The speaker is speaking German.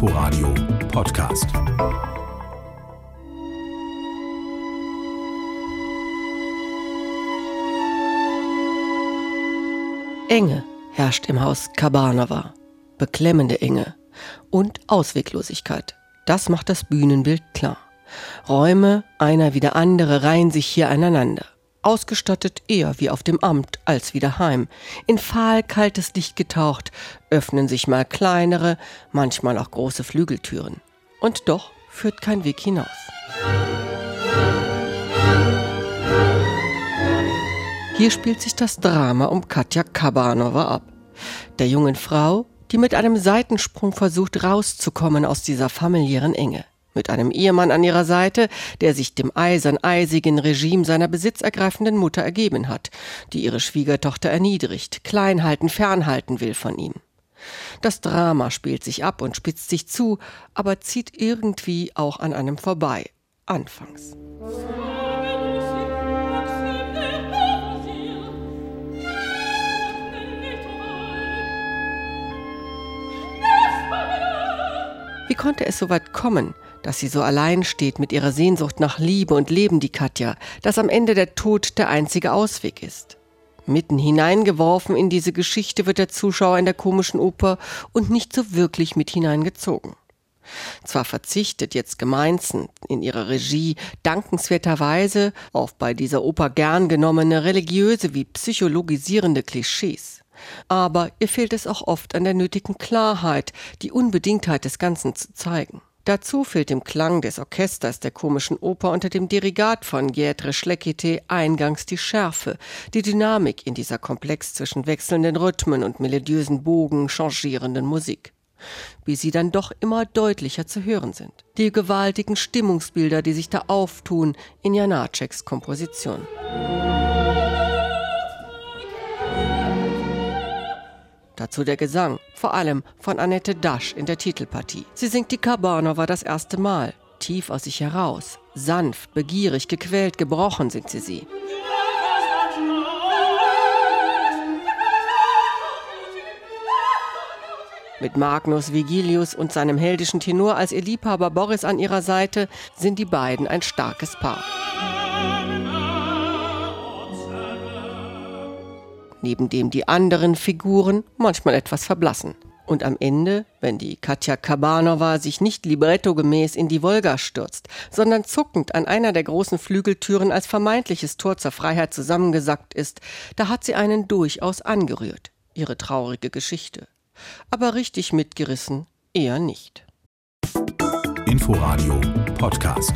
Inforadio Podcast. Enge herrscht im Haus Kabanova. Beklemmende Enge und Ausweglosigkeit. Das macht das Bühnenbild klar. Räume, einer wie der andere, reihen sich hier aneinander. Ausgestattet eher wie auf dem Amt als wie daheim. In fahl kaltes Licht getaucht, öffnen sich mal kleinere, manchmal auch große Flügeltüren. Und doch führt kein Weg hinaus. Hier spielt sich das Drama um Katja Kabanova ab. Der jungen Frau, die mit einem Seitensprung versucht rauszukommen aus dieser familiären Enge. Mit einem Ehemann an ihrer Seite, der sich dem eisern-eisigen Regime seiner besitzergreifenden Mutter ergeben hat, die ihre Schwiegertochter erniedrigt, klein halten, fernhalten will von ihm. Das Drama spielt sich ab und spitzt sich zu, aber zieht irgendwie auch an einem vorbei. Anfangs. Wie konnte es so weit kommen, dass sie so allein steht mit ihrer Sehnsucht nach Liebe und Leben, die Katja, dass am Ende der Tod der einzige Ausweg ist? Mitten hineingeworfen in diese Geschichte wird der Zuschauer in der komischen Oper und nicht so wirklich mit hineingezogen. Zwar verzichtet jetzt Gemeinzen in ihrer Regie dankenswerterweise auf bei dieser Oper gern genommene religiöse wie psychologisierende Klischees. Aber ihr fehlt es auch oft an der nötigen Klarheit, die Unbedingtheit des Ganzen zu zeigen. Dazu fehlt dem Klang des Orchesters der komischen Oper unter dem Dirigat von Gietre Schleckite eingangs die Schärfe, die Dynamik in dieser Komplex zwischen wechselnden Rhythmen und melodiösen Bogen changierenden Musik. Wie sie dann doch immer deutlicher zu hören sind. Die gewaltigen Stimmungsbilder, die sich da auftun in Janaceks Komposition. Dazu der Gesang, vor allem von Annette Dasch in der Titelpartie. Sie singt die Kabanova das erste Mal, tief aus sich heraus, sanft, begierig, gequält, gebrochen singt sie sie. Mit Magnus Vigilius und seinem heldischen Tenor als ihr Liebhaber Boris an ihrer Seite sind die beiden ein starkes Paar. Neben dem die anderen Figuren manchmal etwas verblassen. Und am Ende, wenn die Katja Kabanova sich nicht librettogemäß in die Wolga stürzt, sondern zuckend an einer der großen Flügeltüren als vermeintliches Tor zur Freiheit zusammengesackt ist, da hat sie einen durchaus angerührt, ihre traurige Geschichte. Aber richtig mitgerissen eher nicht. Inforadio Podcast.